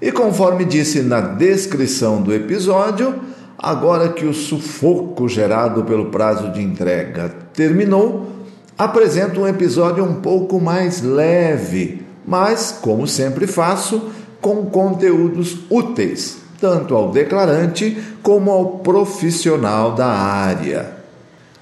E conforme disse na descrição do episódio, agora que o sufoco gerado pelo prazo de entrega terminou, apresento um episódio um pouco mais leve, mas, como sempre faço, com conteúdos úteis, tanto ao declarante como ao profissional da área.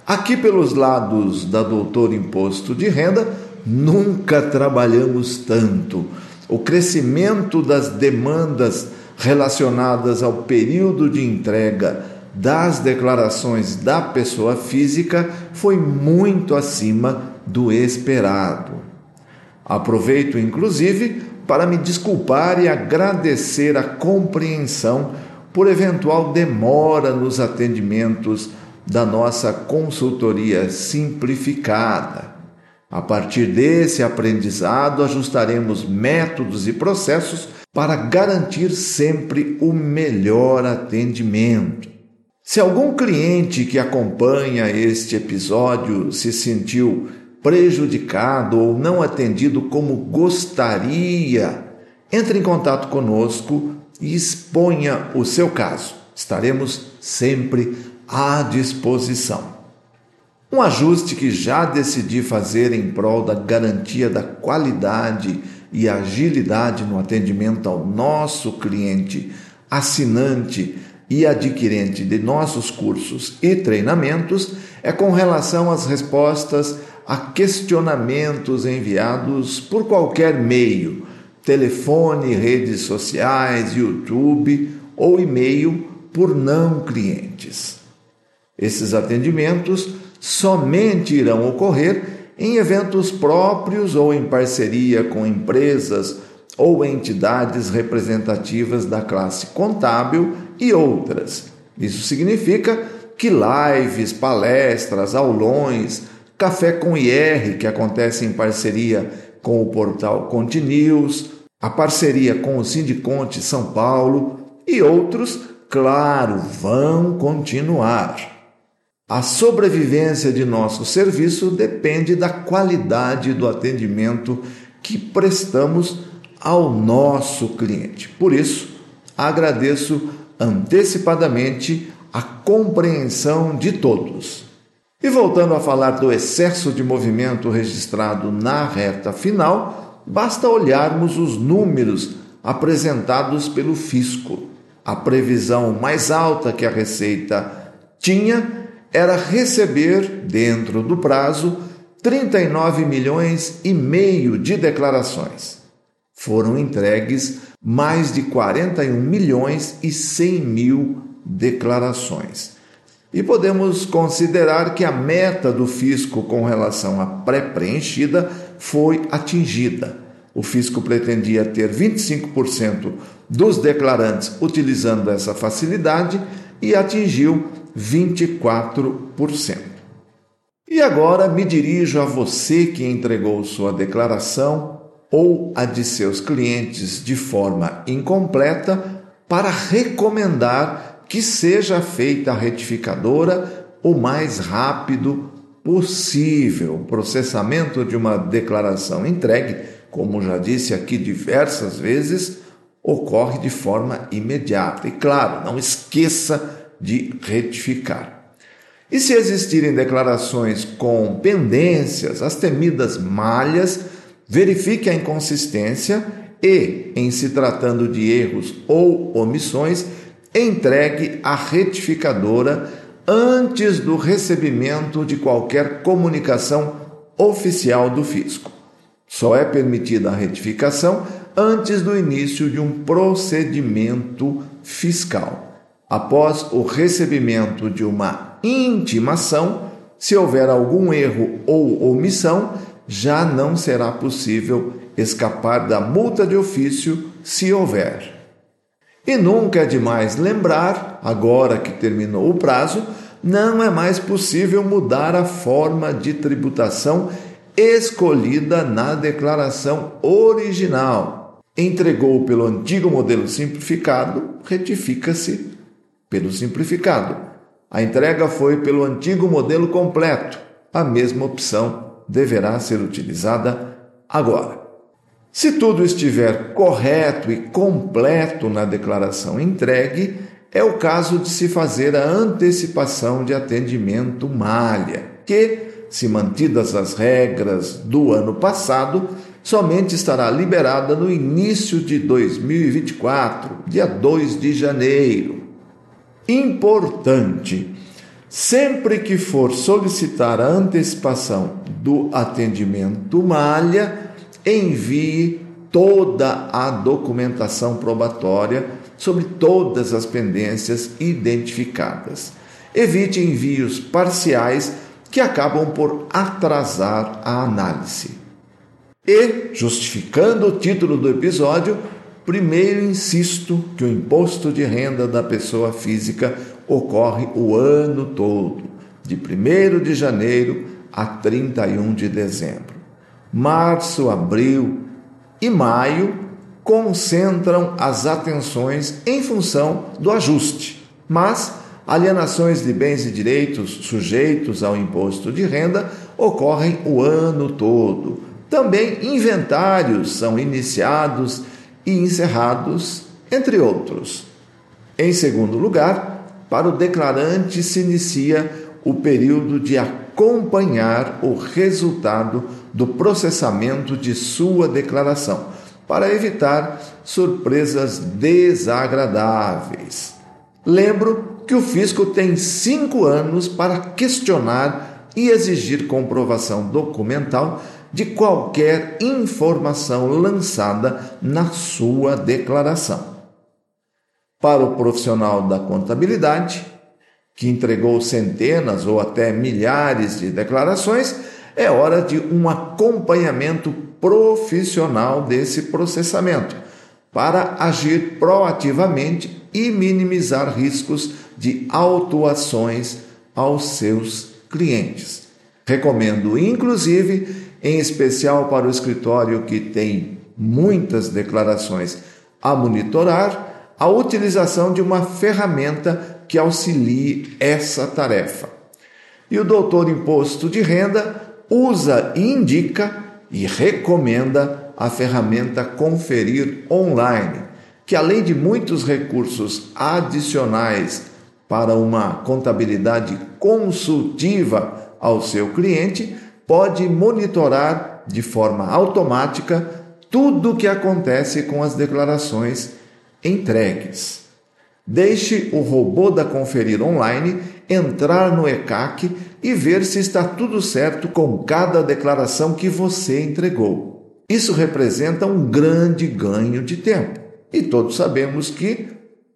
Aqui pelos lados da Doutor Imposto de Renda, nunca trabalhamos tanto o crescimento das demandas relacionadas ao período de entrega das declarações da pessoa física foi muito acima do esperado. Aproveito, inclusive, para me desculpar e agradecer a compreensão por eventual demora nos atendimentos da nossa consultoria simplificada. A partir desse aprendizado, ajustaremos métodos e processos para garantir sempre o melhor atendimento. Se algum cliente que acompanha este episódio se sentiu prejudicado ou não atendido como gostaria, entre em contato conosco e exponha o seu caso. Estaremos sempre à disposição. Um ajuste que já decidi fazer em prol da garantia da qualidade e agilidade no atendimento ao nosso cliente, assinante e adquirente de nossos cursos e treinamentos é com relação às respostas a questionamentos enviados por qualquer meio, telefone, redes sociais, YouTube ou e-mail por não clientes. Esses atendimentos somente irão ocorrer em eventos próprios ou em parceria com empresas ou entidades representativas da classe contábil e outras. Isso significa que lives, palestras, aulões, café com IR, que acontece em parceria com o portal Conte News, a parceria com o Sindiconte São Paulo e outros, claro, vão continuar. A sobrevivência de nosso serviço depende da qualidade do atendimento que prestamos ao nosso cliente. Por isso, agradeço antecipadamente a compreensão de todos. E voltando a falar do excesso de movimento registrado na reta final, basta olharmos os números apresentados pelo fisco. A previsão mais alta que a Receita tinha era receber, dentro do prazo, 39 milhões e meio de declarações. Foram entregues mais de 41 milhões e 100 mil declarações. E podemos considerar que a meta do fisco com relação à pré-preenchida foi atingida. O fisco pretendia ter 25% dos declarantes utilizando essa facilidade e atingiu 24%. E agora me dirijo a você que entregou sua declaração ou a de seus clientes de forma incompleta para recomendar que seja feita a retificadora o mais rápido possível. O processamento de uma declaração entregue, como já disse aqui diversas vezes, ocorre de forma imediata. E claro, não esqueça de retificar. E se existirem declarações com pendências, as temidas malhas, verifique a inconsistência e, em se tratando de erros ou omissões, entregue a retificadora antes do recebimento de qualquer comunicação oficial do fisco. Só é permitida a retificação antes do início de um procedimento fiscal após o recebimento de uma intimação, se houver algum erro ou omissão, já não será possível escapar da multa de ofício se houver. E nunca é demais lembrar, agora que terminou o prazo, não é mais possível mudar a forma de tributação escolhida na declaração original. Entregou pelo antigo modelo simplificado, retifica-se pelo simplificado. A entrega foi pelo antigo modelo completo. A mesma opção deverá ser utilizada agora. Se tudo estiver correto e completo na declaração entregue, é o caso de se fazer a antecipação de atendimento malha, que, se mantidas as regras do ano passado, somente estará liberada no início de 2024, dia 2 de janeiro. Importante! Sempre que for solicitar a antecipação do atendimento malha, envie toda a documentação probatória sobre todas as pendências identificadas. Evite envios parciais que acabam por atrasar a análise. E, justificando o título do episódio, primeiro insisto que o imposto de renda da pessoa física ocorre o ano todo, de 1 de janeiro a 31 de dezembro. Março, abril e maio concentram as atenções em função do ajuste, mas alienações de bens e direitos sujeitos ao imposto de renda ocorrem o ano todo. Também inventários são iniciados e encerrados, entre outros. Em segundo lugar, para o declarante se inicia o período de acompanhar o resultado do processamento de sua declaração, para evitar surpresas desagradáveis. Lembro que o fisco tem cinco anos para questionar e exigir comprovação documental de qualquer informação lançada na sua declaração. Para o profissional da contabilidade, que entregou centenas ou até milhares de declarações, é hora de um acompanhamento profissional desse processamento para agir proativamente e minimizar riscos de autuações aos seus clientes. Recomendo, inclusive, em especial para o escritório que tem muitas declarações a monitorar, a utilização de uma ferramenta que auxilie essa tarefa. E o doutor Imposto de Renda usa, indica e recomenda a ferramenta Conferir Online, que além de muitos recursos adicionais para uma contabilidade consultiva ao seu cliente, pode monitorar de forma automática tudo o que acontece com as declarações entregues. Deixe o robô da Conferir Online entrar no ECAC e ver se está tudo certo com cada declaração que você entregou. Isso representa um grande ganho de tempo. E todos sabemos que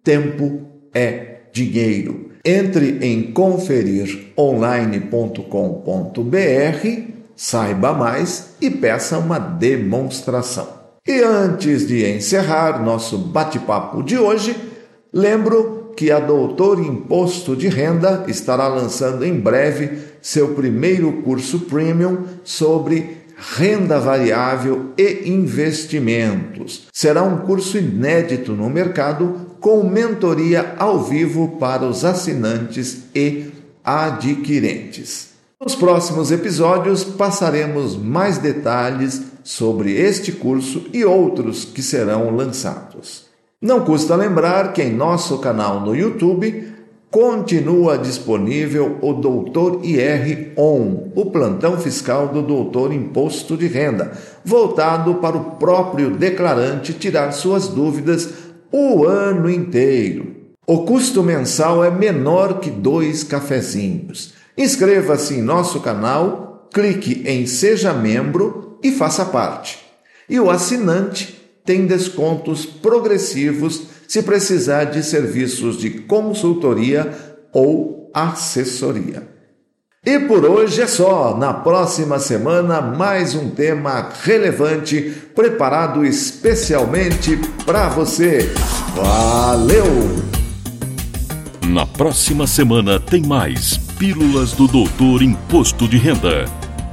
tempo é dinheiro. Entre em conferironline.com.br, saiba mais e peça uma demonstração. E antes de encerrar nosso bate-papo de hoje, lembro que a Doutor Imposto de Renda estará lançando em breve seu primeiro curso premium sobre renda variável e investimentos. Será um curso inédito no mercado com mentoria ao vivo para os assinantes e adquirentes. Nos próximos episódios passaremos mais detalhes sobre este curso e outros que serão lançados. Não custa lembrar que em nosso canal no YouTube continua disponível o Doutor IR On, o plantão fiscal do Doutor Imposto de Renda, voltado para o próprio declarante tirar suas dúvidas o ano inteiro. O custo mensal é menor que dois cafezinhos. Inscreva-se em nosso canal, clique em Seja Membro e faça parte. E o assinante tem descontos progressivos se precisar de serviços de consultoria ou assessoria. E por hoje é só. Na próxima semana, mais um tema relevante preparado especialmente para você. Valeu! Na próxima semana tem mais Pílulas do Doutor Imposto de Renda.